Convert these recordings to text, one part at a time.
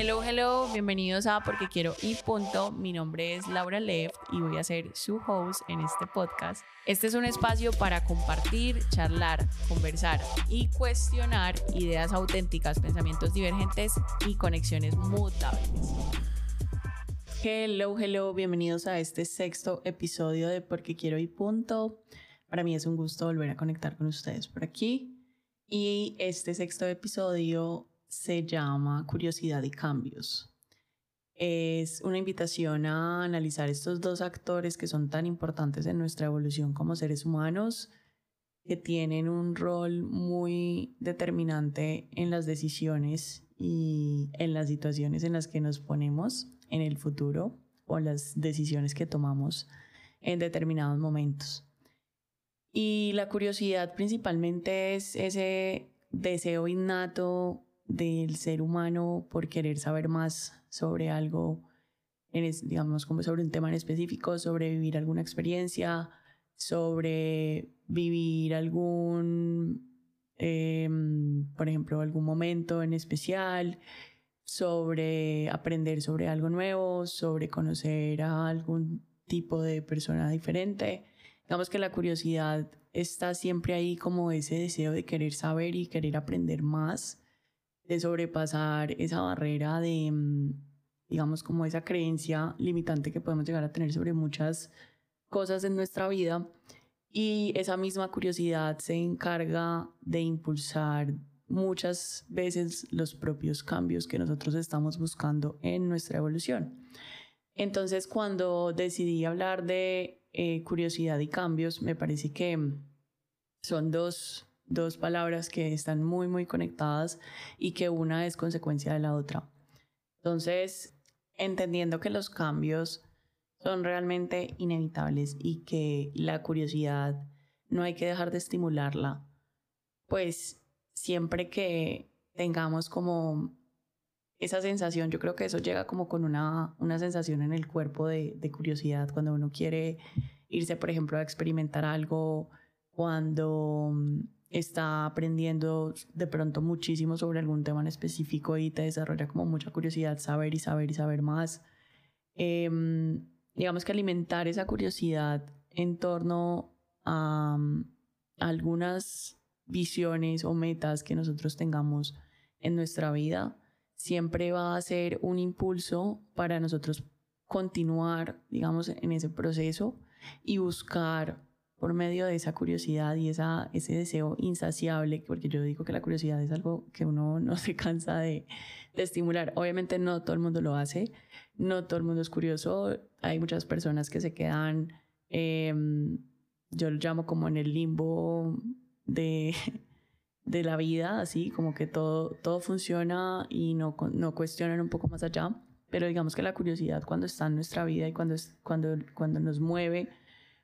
Hello, hello, bienvenidos a Porque Quiero y Punto. Mi nombre es Laura Left y voy a ser su host en este podcast. Este es un espacio para compartir, charlar, conversar y cuestionar ideas auténticas, pensamientos divergentes y conexiones mutables. Hello, hello, bienvenidos a este sexto episodio de Porque Quiero y Punto. Para mí es un gusto volver a conectar con ustedes por aquí. Y este sexto episodio se llama Curiosidad y Cambios. Es una invitación a analizar estos dos actores que son tan importantes en nuestra evolución como seres humanos, que tienen un rol muy determinante en las decisiones y en las situaciones en las que nos ponemos en el futuro o las decisiones que tomamos en determinados momentos. Y la curiosidad principalmente es ese deseo innato del ser humano por querer saber más sobre algo, digamos, como sobre un tema en específico, sobre vivir alguna experiencia, sobre vivir algún, em, por ejemplo, algún momento en especial, sobre aprender sobre algo nuevo, sobre conocer a algún tipo de persona diferente. Digamos que la curiosidad está siempre ahí como ese deseo de querer saber y querer aprender más de sobrepasar esa barrera de, mm, digamos, como esa creencia limitante que podemos llegar a tener sobre muchas cosas en nuestra vida. Y esa misma curiosidad se encarga de impulsar muchas veces los propios cambios que nosotros estamos buscando en nuestra evolución. Entonces, cuando decidí hablar de eh, curiosidad y cambios, me parece que son dos dos palabras que están muy, muy conectadas y que una es consecuencia de la otra. Entonces, entendiendo que los cambios son realmente inevitables y que la curiosidad no hay que dejar de estimularla, pues siempre que tengamos como esa sensación, yo creo que eso llega como con una, una sensación en el cuerpo de, de curiosidad, cuando uno quiere irse, por ejemplo, a experimentar algo, cuando está aprendiendo de pronto muchísimo sobre algún tema en específico y te desarrolla como mucha curiosidad saber y saber y saber más. Em, digamos que alimentar esa curiosidad en torno a, a algunas visiones o metas que nosotros tengamos en nuestra vida siempre va a ser un impulso para nosotros continuar, digamos, en ese proceso y buscar por medio de esa curiosidad y esa, ese deseo insaciable, porque yo digo que la curiosidad es algo que uno no se cansa de, estimular. Obviamente no todo el mundo lo hace, no todo el mundo es curioso, hay muchas personas que se quedan, em, yo lo llamo como en el limbo de, de la vida, así como que todo, todo funciona y no, no cuestionan un poco más allá, pero digamos que la curiosidad cuando está en nuestra vida y cuando, cuando, cuando nos mueve,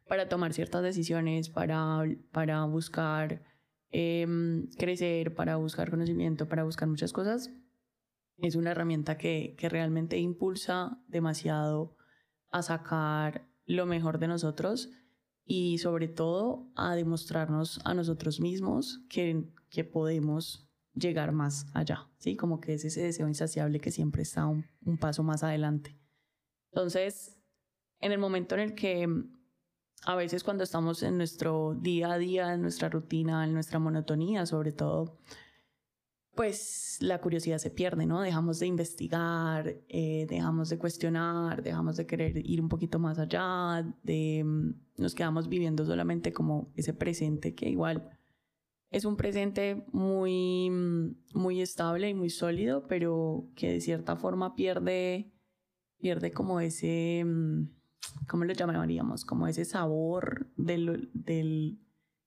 para tomar ciertas decisiones, para, para buscar em, crecer, para buscar conocimiento, para buscar muchas cosas, es una herramienta que, que realmente impulsa demasiado a sacar lo mejor de nosotros y sobre todo a demostrarnos a nosotros mismos que, que podemos llegar más allá, ¿sí? Como que es ese deseo insaciable que siempre está un, un paso más adelante. Entonces, en el momento en el que a veces cuando estamos en nuestro día a día, en nuestra rutina, en nuestra monotonía sobre todo, pues la curiosidad se pierde, ¿no? Dejamos de investigar, eh, dejamos de cuestionar, dejamos de querer ir un poquito más allá, de, mm, nos quedamos viviendo solamente como ese presente que igual es un presente muy, mm, muy estable y muy sólido, pero que de cierta forma pierde, pierde como ese mm, ¿cómo lo llamaríamos? Como ese sabor del, del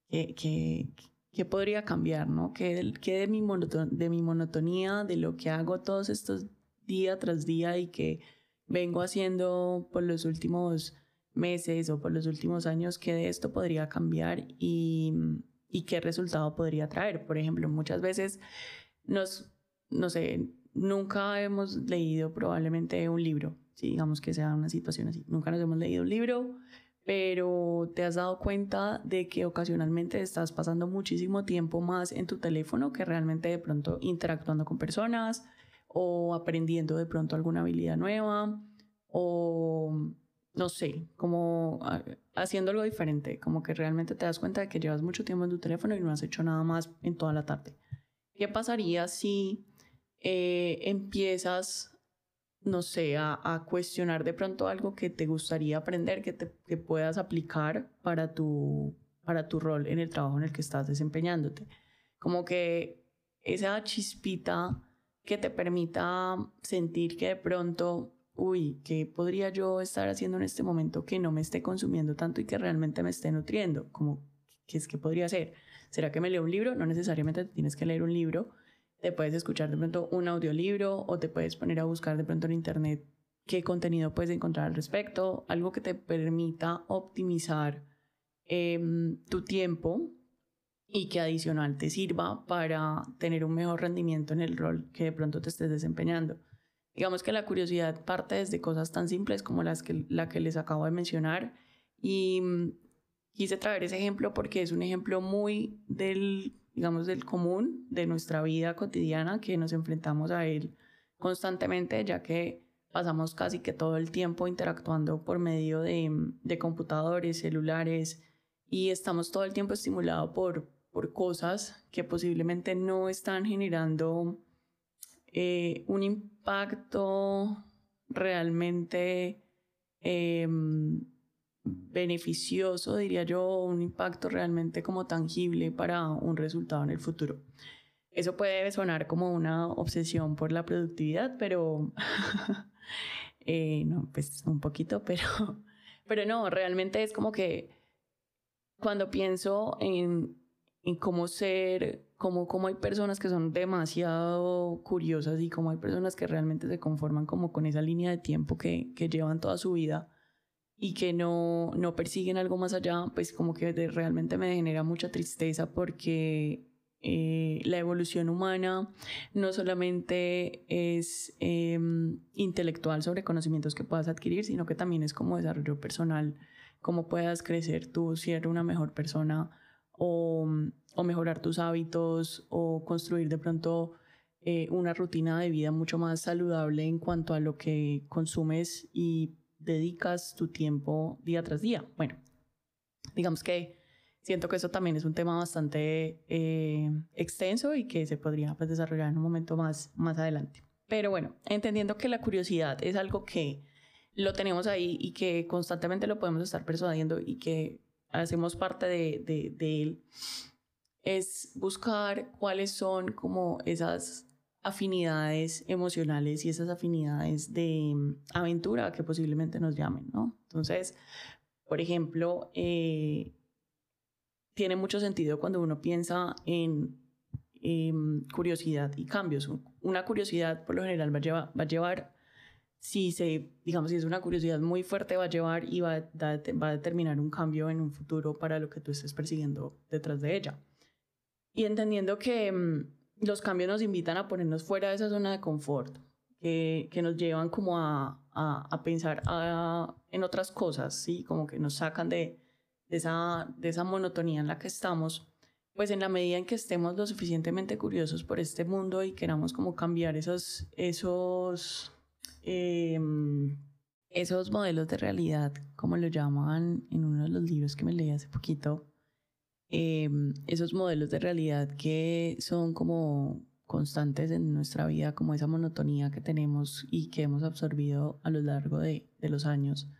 que, que, que, podría cambiar, ¿no? Que, que de, mi de mi monotonía, de lo que hago todos estos día tras día y que vengo haciendo por los últimos meses o por los últimos años, que de esto podría cambiar y, y qué resultado podría traer. Por ejemplo, muchas veces nos, no sé, nunca hemos leído probablemente un libro si digamos que sea una situación así. Nunca nos hemos leído un libro, pero te has dado cuenta de que ocasionalmente estás pasando muchísimo tiempo más en tu teléfono que realmente de pronto interactuando con personas o aprendiendo de pronto alguna habilidad nueva o no sé, como haciendo algo diferente, como que realmente te das cuenta de que llevas mucho tiempo en tu teléfono y no has hecho nada más en toda la tarde. ¿Qué pasaría si eh, empiezas, no sé, a, a, cuestionar de pronto algo que te gustaría aprender, que, te, que puedas aplicar para tu, para tu rol en el trabajo en el que estás desempeñándote? Como que esa chispita que te permita sentir que de pronto uy, ¿qué podría yo estar haciendo en este momento que no me esté consumiendo tanto y que realmente me esté nutriendo? Como, ¿qué es que podría ser? ¿Será que me leo un libro? No necesariamente tienes que leer un libro. Te puedes escuchar de pronto un audiolibro o te puedes poner a buscar de pronto en internet qué contenido puedes encontrar al respecto, algo que te permita optimizar em, tu tiempo y que adicional te sirva para tener un mejor rendimiento en el rol que de pronto te estés desempeñando. Digamos que la curiosidad parte desde cosas tan simples como las que, la que les acabo de mencionar y mm, quise traer ese ejemplo porque es un ejemplo muy del, digamos, del común de nuestra vida cotidiana que nos enfrentamos a él constantemente ya que pasamos casi que todo el tiempo interactuando por medio de, de computadores, celulares y estamos todo el tiempo estimulados por, por cosas que posiblemente no están generando eh, un impacto realmente em, beneficioso, diría yo, un impacto realmente como tangible para un resultado en el futuro. Eso puede sonar como una obsesión por la productividad, pero eh, no, pues un poquito, pero, pero no, realmente es como que cuando pienso en, en cómo ser como, como hay personas que son demasiado curiosas y como hay personas que realmente se conforman como con esa línea de tiempo que, que llevan toda su vida y que no, no persiguen algo más allá, pues como que realmente me genera mucha tristeza porque eh, la evolución humana no solamente es em, intelectual sobre conocimientos que puedas adquirir, sino que también es como desarrollo personal, cómo puedas crecer tú, ser una mejor persona o o mejorar tus hábitos o construir de pronto eh, una rutina de vida mucho más saludable en cuanto a lo que consumes y dedicas tu tiempo día tras día. Bueno, digamos que siento que eso también es un tema bastante eh, extenso y que se podría pues, desarrollar en un momento más, más adelante. Pero bueno, entendiendo que la curiosidad es algo que lo tenemos ahí y que constantemente lo podemos estar persuadiendo y que hacemos parte de, de, de él, es buscar cuáles son como esas afinidades emocionales y esas afinidades de mm, aventura que posiblemente nos llamen, ¿no? Entonces, por ejemplo, eh, tiene mucho sentido cuando uno piensa en curiosidad y cambios. Una curiosidad por lo general va a llevar, va a llevar si se, digamos, si es una curiosidad muy fuerte, va a llevar y va va a determinar un cambio en un futuro para lo que tú estés persiguiendo detrás de ella y entendiendo que mm, los cambios nos invitan a ponernos fuera de esa zona de confort, que, que nos llevan como a, a, pensar en otras cosas, ¿sí? como que nos sacan de, de, esa, de esa monotonía en la que estamos, pues en la medida en que estemos lo suficientemente curiosos por este mundo y queramos como cambiar esos, esos, em, esos modelos de realidad, como lo llaman en uno de los libros que me leí hace poquito, Em, esos modelos de realidad que son como constantes en nuestra vida, como esa monotonía que tenemos y que hemos absorbido a lo largo de, de los años,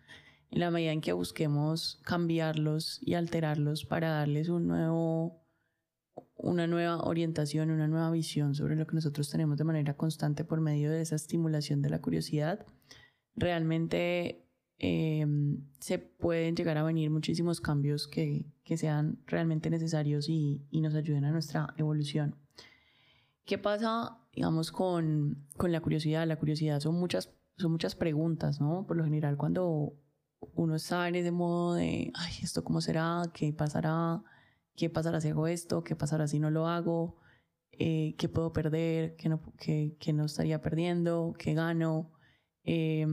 en la medida en que busquemos cambiarlos y alterarlos para darles un nuevo, una nueva orientación, una nueva visión sobre lo que nosotros tenemos de manera constante por medio de esa estimulación de la curiosidad, realmente Em, se pueden llegar a venir muchísimos cambios que, que sean realmente necesarios y, y, nos ayuden a nuestra evolución. ¿Qué pasa, digamos, con, con la curiosidad? La curiosidad son muchas, son muchas preguntas, ¿no? Por lo general, cuando uno está en ese modo de, ay, ¿esto cómo será? ¿Qué pasará? ¿Qué pasará si hago esto? ¿Qué pasará si no lo hago? Eh, ¿Qué puedo perder? ¿Qué no, qué, qué no estaría perdiendo? ¿Qué gano? Eh,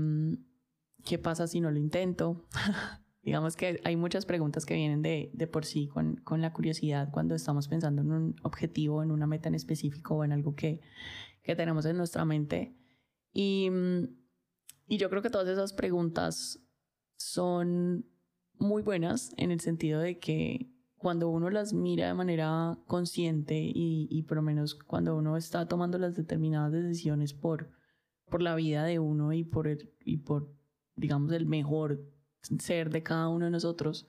¿qué pasa si no lo intento? Digamos que hay muchas preguntas que vienen de, de por sí con, con, la curiosidad cuando estamos pensando en un objetivo, en una meta en específico o en algo que que tenemos en nuestra mente. Y, mm, y yo creo que todas esas preguntas son muy buenas en el sentido de que cuando uno las mira de manera consciente y, y por lo menos cuando uno está tomando las determinadas decisiones por, por la vida de uno y por, y por, digamos, el mejor ser de cada uno de nosotros,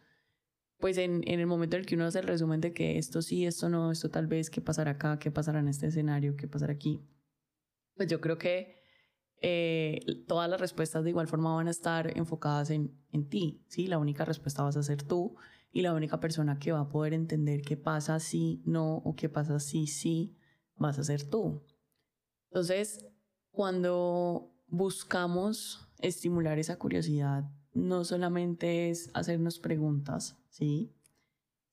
pues en, en, el momento en el que uno hace el resumen de que esto sí, esto no, esto tal vez, qué pasará acá, qué pasará en este escenario, qué pasará aquí, pues yo creo que eh, todas las respuestas de igual forma van a estar enfocadas en, en ti, ¿sí? La única respuesta vas a ser tú y la única persona que va a poder entender qué pasa si no o qué pasa si sí vas a ser tú. Entonces, cuando buscamos estimular esa curiosidad, no solamente es hacernos preguntas, ¿sí?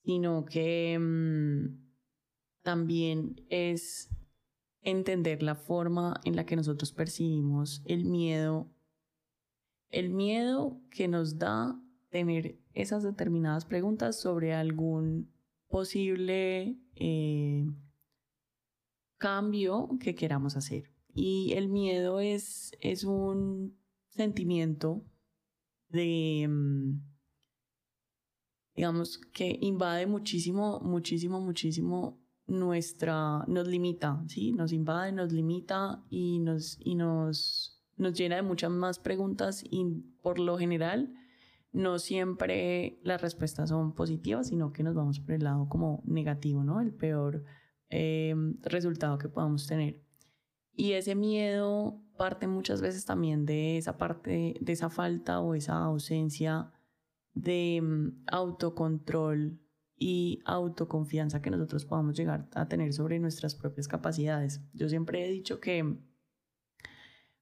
Sino que mm, también es entender la forma en la que nosotros percibimos el miedo, el miedo que nos da tener esas determinadas preguntas sobre algún posible eh, cambio que queramos hacer. Y el miedo es, es un sentimiento de, mm, digamos, que invade muchísimo, muchísimo, muchísimo nuestra, nos limita, ¿sí? Nos invade, nos limita y nos, y nos, nos llena de muchas más preguntas y por lo general no siempre las respuestas son positivas, sino que nos vamos por el lado como negativo, ¿no? El peor eh, resultado que podamos tener. Y ese miedo parte muchas veces también de esa parte, de esa falta o esa ausencia de mm, autocontrol y autoconfianza que nosotros podamos llegar a tener sobre nuestras propias capacidades. Yo siempre he dicho que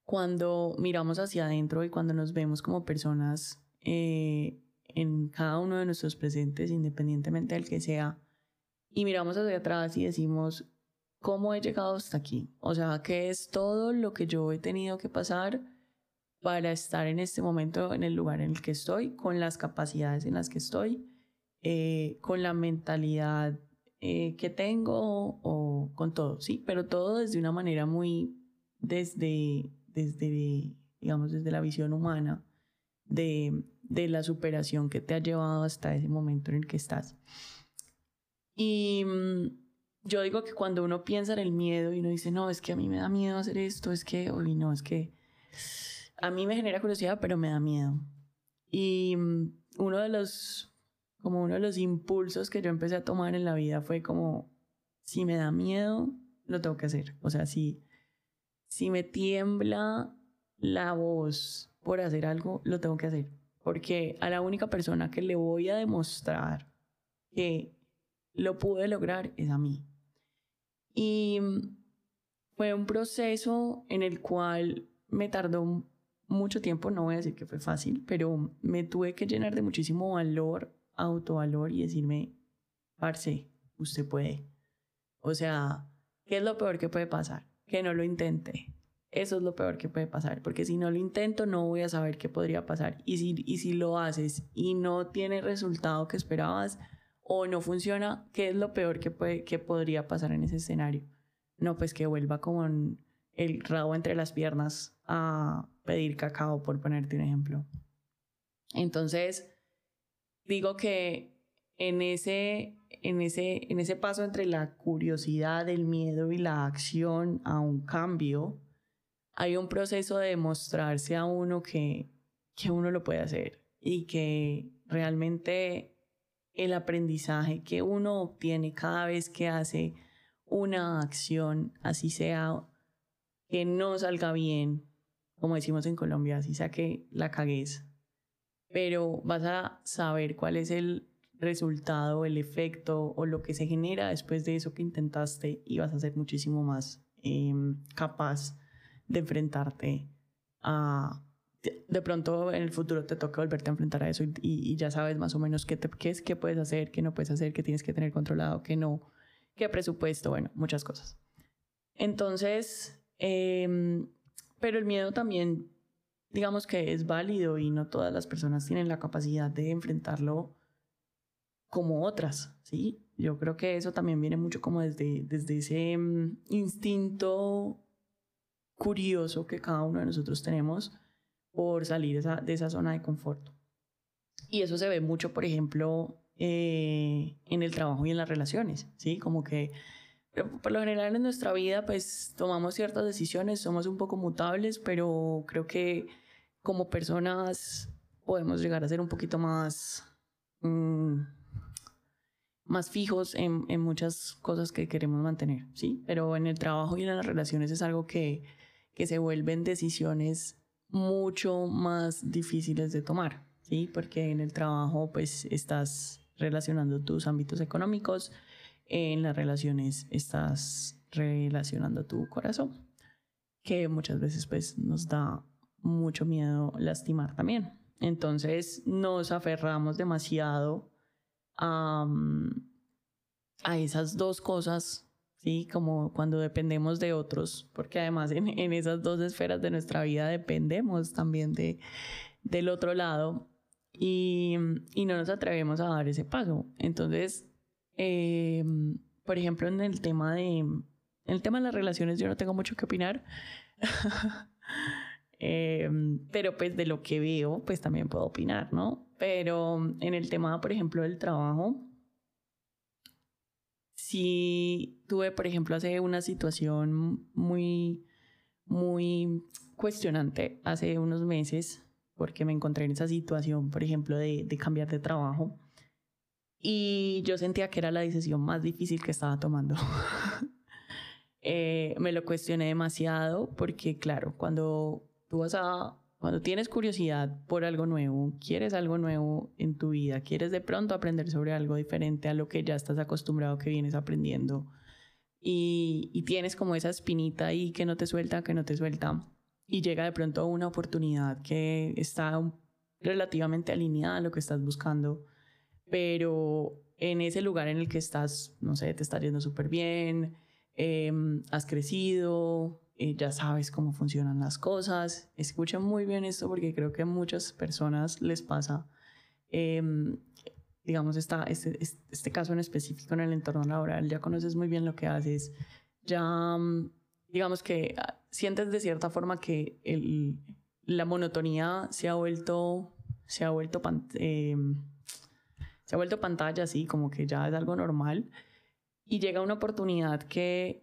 cuando miramos hacia adentro y cuando nos vemos como personas eh, en cada uno de nuestros presentes, independientemente del que sea, y miramos hacia atrás y decimos, ¿cómo he llegado hasta aquí? O sea, ¿qué es todo lo que yo he tenido que pasar para estar en este momento en el lugar en el que estoy, con las capacidades en las que estoy? Eh, con la mentalidad eh, que tengo o con todo, sí, pero todo desde una manera muy desde, desde digamos, desde la visión humana de, de la superación que te ha llevado hasta ese momento en el que estás. Y mm, yo digo que cuando uno piensa en el miedo y uno dice, no, es que a mí me da miedo hacer esto, es que, uy, no, es que a mí me genera curiosidad, pero me da miedo. Y mm, uno de los como uno de los impulsos que yo empecé a tomar en la vida fue como, si me da miedo, lo tengo que hacer. O sea, si, si me tiembla la voz por hacer algo, lo tengo que hacer. Porque a la única persona que le voy a demostrar que lo pude lograr es a mí. Y fue un proceso en el cual me tardó mucho tiempo, no voy a decir que fue fácil, pero me tuve que llenar de muchísimo valor autovalor y decirme, parce, usted puede. O sea, ¿qué es lo peor que puede pasar? Que no lo intente. Eso es lo peor que puede pasar, porque si no lo intento no voy a saber qué podría pasar. Y si, y si lo haces y no tiene resultado que esperabas o no funciona, ¿qué es lo peor que, puede, que podría pasar en ese escenario? No, pues que vuelva con el rabo entre las piernas a pedir cacao, por ponerte un ejemplo. Entonces, digo que en ese, en, ese, en ese paso entre la curiosidad, el miedo y la acción a un cambio, hay un proceso de demostrarse a uno que, que uno lo puede hacer y que realmente el aprendizaje que uno obtiene cada vez que hace una acción, así sea que no salga bien, como decimos en Colombia, así sea que la cagues, pero vas a saber cuál es el resultado, el efecto o lo que se genera después de eso que intentaste y vas a ser muchísimo más em, capaz de enfrentarte a... De, pronto en el futuro te toca volverte a enfrentar a eso y, ya sabes más o menos qué, qué es, qué puedes hacer, qué no puedes hacer, qué tienes que tener controlado, qué no, qué presupuesto, bueno, muchas cosas. Entonces, em, pero el miedo también digamos que es válido y no todas las personas tienen la capacidad de enfrentarlo como otras, ¿sí? Yo creo que eso también viene mucho como desde, desde ese mm, instinto curioso que cada uno de nosotros tenemos por salir de esa zona de confort. Y eso se ve mucho, por ejemplo, eh, en el trabajo y en las relaciones, ¿sí? Como que por lo general en nuestra vida pues tomamos ciertas decisiones, somos un poco mutables, pero creo que como personas podemos llegar a ser un poquito más, mm, más fijos en, en, muchas cosas que queremos mantener, ¿sí? Pero en el trabajo y en las relaciones es algo que, que se vuelven decisiones mucho más difíciles de tomar, ¿sí? Porque en el trabajo pues estás relacionando tus ámbitos económicos, en las relaciones estás relacionando tu corazón, que muchas veces pues nos da mucho miedo lastimar también. Entonces nos aferramos demasiado a, a esas dos cosas, ¿sí? Como cuando dependemos de otros, porque además en, en esas dos esferas de nuestra vida dependemos también de, del otro lado y, y no nos atrevemos a dar ese paso. Entonces eh, por ejemplo, en el tema de en el tema de las relaciones yo no tengo mucho que opinar. eh, pero pues de lo que veo, pues también puedo opinar, ¿no? Pero en el tema, por ejemplo, del trabajo, si tuve, por ejemplo, hace una situación muy, muy cuestionante hace unos meses, porque me encontré en esa situación, por ejemplo, de, de cambiar de trabajo. Y yo sentía que era la decisión más difícil que estaba tomando. Eh, me lo cuestioné demasiado porque, claro, cuando tú vas a, cuando tienes curiosidad por algo nuevo, quieres algo nuevo en tu vida, quieres de pronto aprender sobre algo diferente a lo que ya estás acostumbrado que vienes aprendiendo y, tienes como esa espinita ahí que no te suelta, que no te suelta y llega de pronto una oportunidad que está relativamente alineada a lo que estás buscando pero en ese lugar en el que estás, no sé, te está yendo súper bien, em, has crecido, eh, ya sabes cómo funcionan las cosas. Escuchen muy bien esto porque creo que a muchas personas les pasa, em, digamos, esta, este, este, caso en específico en el entorno laboral, ya conoces muy bien lo que haces, ya, mm, digamos que ah, sientes de cierta forma que el, la monotonía se ha vuelto, se ha vuelto... Eh, se ha vuelto pantalla así, como que ya es algo normal. Y llega una oportunidad que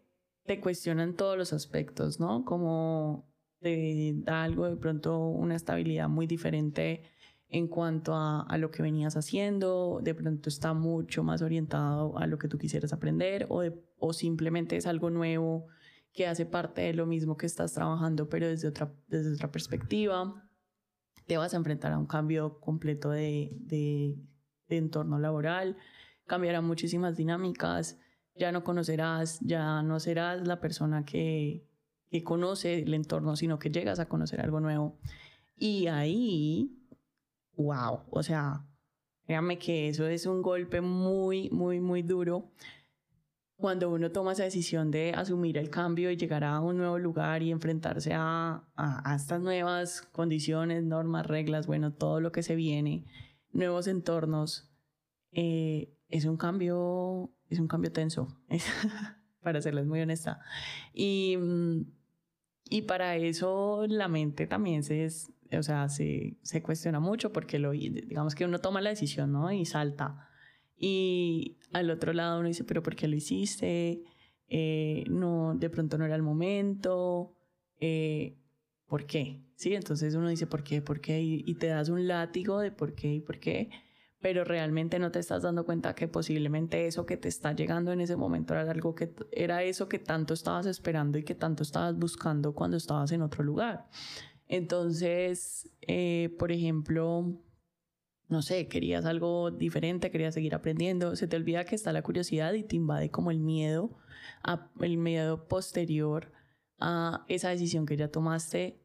te cuestiona en todos los aspectos, ¿no? Como te da algo de pronto una estabilidad muy diferente en cuanto a, a, lo que venías haciendo, de pronto está mucho más orientado a lo que tú quisieras aprender o, o simplemente es algo nuevo que hace parte de lo mismo que estás trabajando, pero desde otra, desde otra perspectiva. Te vas a enfrentar a un cambio completo de, de de entorno laboral, cambiarán muchísimas dinámicas, ya no conocerás, ya no serás la persona que, que conoce el entorno, sino que llegas a conocer algo nuevo. Y ahí, wow, o sea, créame que eso es un golpe muy, muy, muy duro cuando uno toma esa decisión de asumir el cambio y llegar a un nuevo lugar y enfrentarse a, a, a, estas nuevas condiciones, normas, reglas, bueno, todo lo que se viene nuevos entornos, eh, es un cambio, es un cambio tenso, para serles muy honesta. Y, mm, y para eso la mente también se, o sea, se, se cuestiona mucho porque lo, digamos que uno toma la decisión, ¿no? Y salta. Y al otro lado uno dice, pero ¿por qué lo hiciste? Eh, no, de pronto no era el momento. Eh, ¿Por qué? ¿sí? Entonces uno dice, ¿por qué? ¿Por qué? Y, te das un látigo de por qué y por qué, pero realmente no te estás dando cuenta que posiblemente eso que te está llegando en ese momento era algo que era eso que tanto estabas esperando y que tanto estabas buscando cuando estabas en otro lugar. Entonces, eh, por ejemplo, no sé, querías algo diferente, querías seguir aprendiendo, se te olvida que está la curiosidad y te invade como el miedo, el miedo posterior a esa decisión que ya tomaste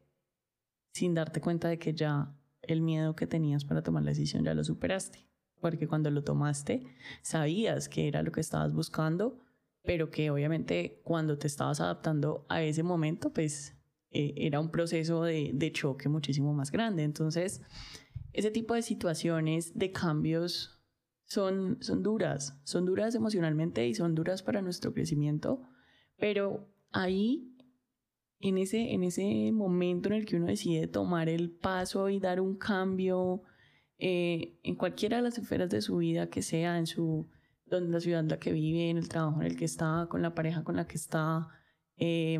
sin darte cuenta de que ya el miedo que tenías para tomar la decisión ya lo superaste. Porque cuando lo tomaste, sabías que era lo que estabas buscando, pero que obviamente cuando te estabas adaptando a ese momento, pues eh, era un proceso de, de choque muchísimo más grande. Entonces, ese tipo de situaciones, de cambios, son, son duras, son duras emocionalmente y son duras para nuestro crecimiento, pero ahí en ese, en ese momento en el que uno decide tomar el paso y dar un cambio eh, en cualquiera de las esferas de su vida que sea, en su, donde la ciudad en la que vive, en el trabajo en el que está, con la pareja con la que está, eh,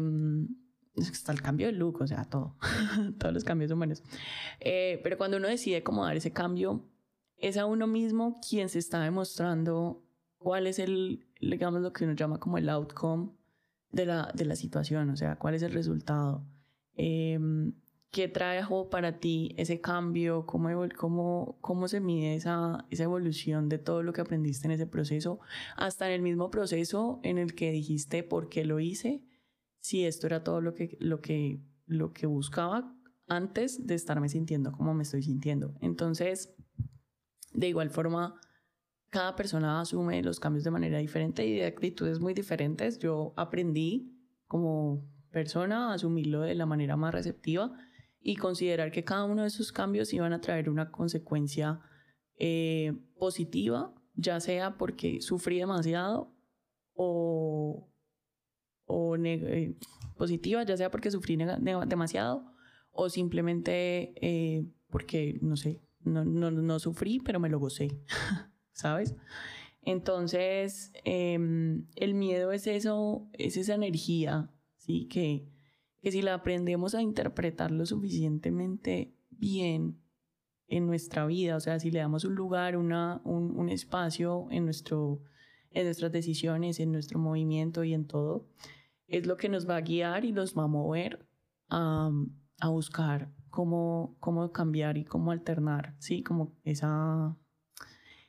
está el cambio de look, o sea, todo, todos los cambios humanos. Eh, pero cuando uno decide cómo dar ese cambio, es a uno mismo quien se está demostrando cuál es el, digamos, lo que uno llama como el outcome de la, de la situación, o sea, cuál es el resultado. Eh, ¿Qué trajo para ti ese cambio? ¿Cómo, cómo, cómo se mide esa, esa evolución de todo lo que aprendiste en ese proceso? Hasta en el mismo proceso en el que dijiste por qué lo hice, si esto era todo lo que, lo que, lo que buscaba antes de estarme sintiendo como me estoy sintiendo. Entonces, de igual forma, cada persona asume los cambios de manera diferente y de actitudes muy diferentes. Yo aprendí como persona a asumirlo de la manera más receptiva y considerar que cada uno de esos cambios iban a traer una consecuencia eh, positiva, ya sea porque sufrí demasiado o, o eh, positiva, ya sea porque sufrí demasiado o simplemente eh, porque, no sé, no, no, no, sufrí, pero me lo gocé, ¿sabes? Entonces, em, el miedo es eso, es esa energía, ¿sí? Que, que si la aprendemos a interpretar lo suficientemente bien en nuestra vida, o sea, si le damos un lugar, una, un, espacio en, nuestro, en nuestras decisiones, en nuestro movimiento y en todo, es lo que nos va a guiar y nos va a mover a, a buscar cómo, cómo cambiar y cómo alternar, ¿sí? Como esa,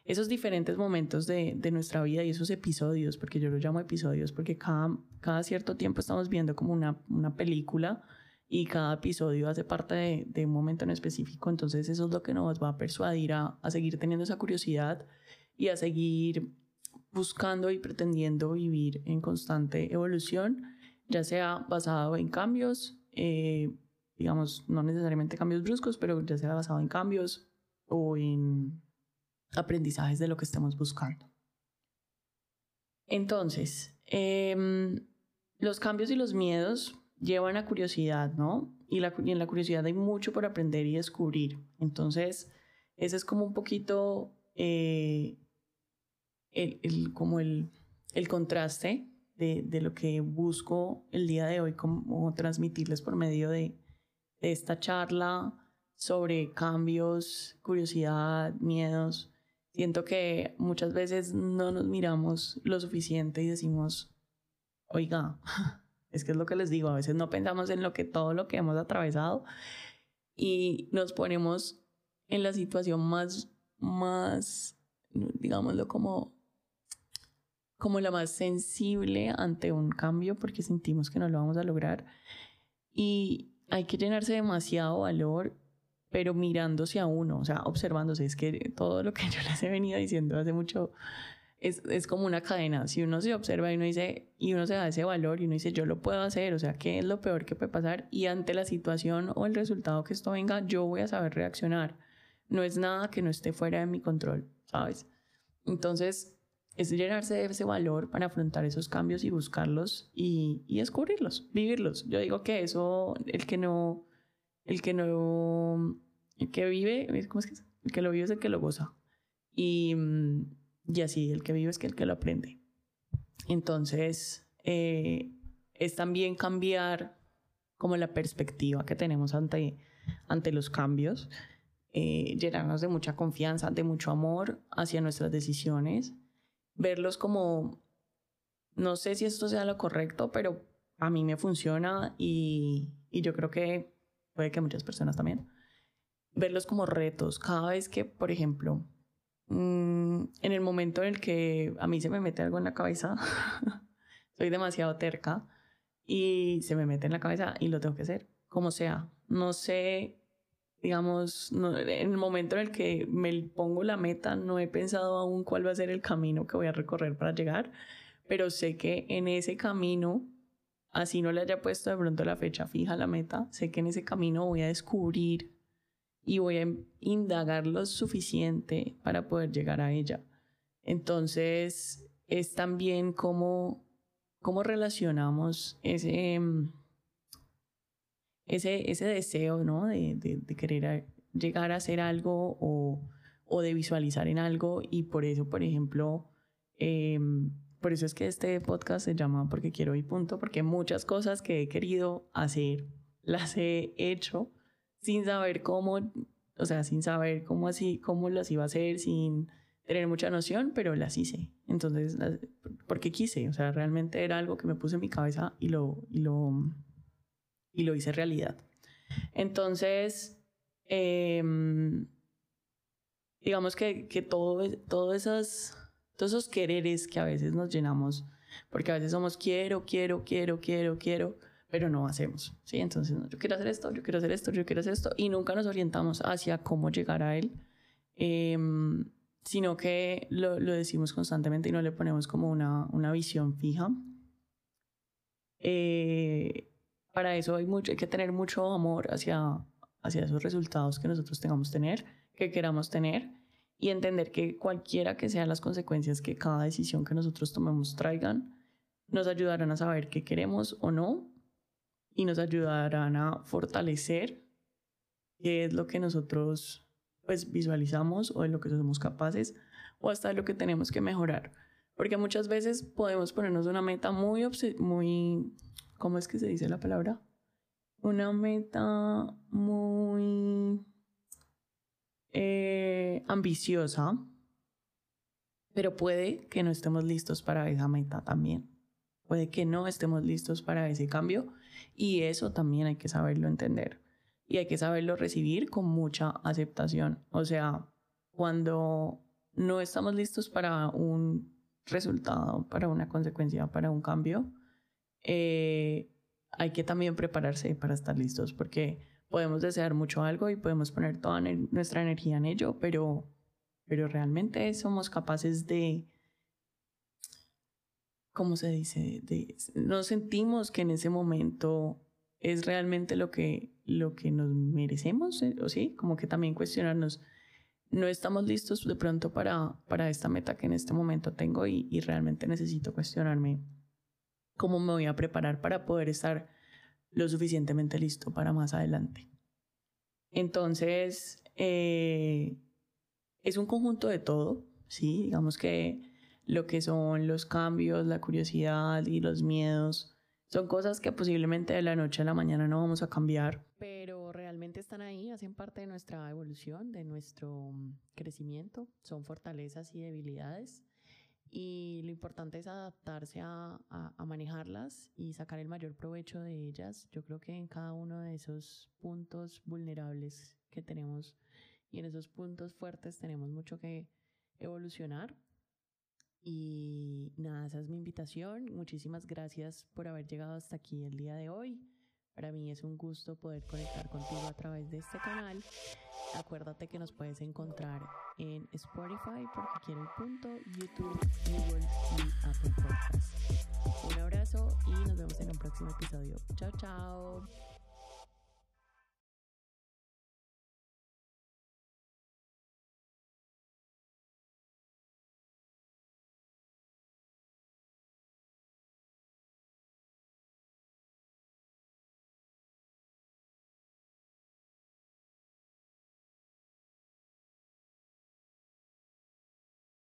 esos diferentes momentos de, de, nuestra vida y esos episodios, porque yo los llamo episodios, porque cada, cada cierto tiempo estamos viendo como una, una película y cada episodio hace parte de, de, un momento en específico, entonces eso es lo que nos va a persuadir a, a seguir teniendo esa curiosidad y a seguir buscando y pretendiendo vivir en constante evolución, ya sea basado en cambios, eh, digamos, no necesariamente cambios bruscos, pero ya sea basado en cambios o en aprendizajes de lo que estemos buscando. Entonces, em, los cambios y los miedos llevan a curiosidad, ¿no? Y, la, en la curiosidad hay mucho por aprender y descubrir. Entonces, ese es como un poquito eh, el, como el, el contraste de, de, lo que busco el día de hoy, como transmitirles por medio de, de esta charla sobre cambios, curiosidad, miedos Siento que muchas veces no nos miramos lo suficiente y decimos, oiga, es que es lo que les digo, a veces no pensamos en lo que todo lo que hemos atravesado y nos ponemos en la situación más, más, digámoslo como, como la más sensible ante un cambio porque sentimos que no lo vamos a lograr y hay que llenarse demasiado valor pero mirándose a uno, o sea, observándose. Es que todo lo que yo les he venido diciendo hace mucho es, es, como una cadena. Si uno se observa y uno dice, y uno se da ese valor y uno dice, yo lo puedo hacer, o sea, ¿qué es lo peor que puede pasar? Y ante la situación o el resultado que esto venga, yo voy a saber reaccionar. No es nada que no esté fuera de mi control, ¿sabes? Entonces, es llenarse de ese valor para afrontar esos cambios y buscarlos y, y descubrirlos, vivirlos. Yo digo que eso, el que no, el que no el que vive, ¿cómo es que El que lo vive es el que lo goza. Y, mm, y así, el que vive es el que lo aprende. Entonces, eh, es también cambiar como la perspectiva que tenemos ante, ante los cambios, eh, llenarnos de mucha confianza, de mucho amor hacia nuestras decisiones, verlos como, no sé si esto sea lo correcto, pero a mí me funciona y, y yo creo que puede que muchas personas también verlos como retos. Cada vez que, por ejemplo, mm, en el momento en el que a mí se me mete algo en la cabeza, soy demasiado terca y se me mete en la cabeza y lo tengo que hacer, como sea. No sé, digamos, en el momento en el que me pongo la meta, no he pensado aún cuál va a ser el camino que voy a recorrer para llegar, pero sé que en ese camino, así no le haya puesto de pronto la fecha fija a la meta, sé que en ese camino voy a descubrir y voy a indagar lo suficiente para poder llegar a ella. Entonces, es también cómo, cómo relacionamos ese, ese, ese deseo, ¿no? De, de, querer llegar a hacer algo o, o, de visualizar en algo y por eso, por ejemplo, em, por eso es que este podcast se llama Porque quiero y punto, porque muchas cosas que he querido hacer las he hecho sin saber cómo, o sea, sin saber cómo así, cómo las iba a hacer, sin tener mucha noción, pero las hice. Entonces, porque quise, o sea, realmente era algo que me puse en mi cabeza y lo, y lo, y lo hice realidad. Entonces, em, digamos que, que todo, todo esas, todos esos quereres que a veces nos llenamos, porque a veces somos quiero, quiero, quiero, quiero, quiero, pero no hacemos, ¿sí? Entonces, yo quiero hacer esto, yo quiero hacer esto, yo quiero hacer esto, y nunca nos orientamos hacia cómo llegar a él. Eh, sino que lo, lo, decimos constantemente y no le ponemos como una, una visión fija. Eh, para eso hay, mucho, hay que tener mucho amor hacia, hacia esos resultados que nosotros tengamos tener, que queramos tener y entender que cualquiera que sean las consecuencias que cada decisión que nosotros tomemos traigan, nos ayudarán a saber qué queremos o no y nos ayudarán a fortalecer qué es lo que nosotros pues visualizamos o de lo que somos capaces o hasta lo que tenemos que mejorar. Porque muchas veces podemos ponernos una meta muy, muy, ¿cómo es que se dice la palabra? Una meta muy eh, ambiciosa, pero puede que no estemos listos para esa meta también. Puede que no estemos listos para ese cambio y eso también hay que saberlo entender y hay que saberlo recibir con mucha aceptación. O sea, cuando no estamos listos para un resultado, para una consecuencia, para un cambio, eh, hay que también prepararse para estar listos porque podemos desear mucho algo y podemos poner toda nuestra energía en ello, pero, pero realmente somos capaces de, ¿cómo se dice? No sentimos que en ese momento es realmente lo que, lo que nos merecemos, eh, o sí, como que también cuestionarnos, no estamos listos de pronto para, para esta meta que en este momento tengo y, y realmente necesito cuestionarme cómo me voy a preparar para poder estar lo suficientemente listo para más adelante. Entonces, eh, es un conjunto de todo, ¿sí? Digamos que lo que son los cambios, la curiosidad y los miedos son cosas que posiblemente de la noche a la mañana no vamos a cambiar. Pero realmente están ahí, hacen parte de nuestra evolución, de nuestro mm, crecimiento, son fortalezas y debilidades. Y lo importante es adaptarse a, a, manejarlas y sacar el mayor provecho de ellas. Yo creo que en cada uno de esos puntos vulnerables que tenemos y en esos puntos fuertes tenemos mucho que evolucionar y nada, esa es mi invitación. Muchísimas gracias por haber llegado hasta aquí el día de hoy. Para mí es un gusto poder conectar contigo a través de este canal. Acuérdate que nos puedes encontrar en Spotify porque quiero el punto, YouTube, Google y Apple Podcasts. Un abrazo y nos vemos en un próximo episodio. Chao, chao.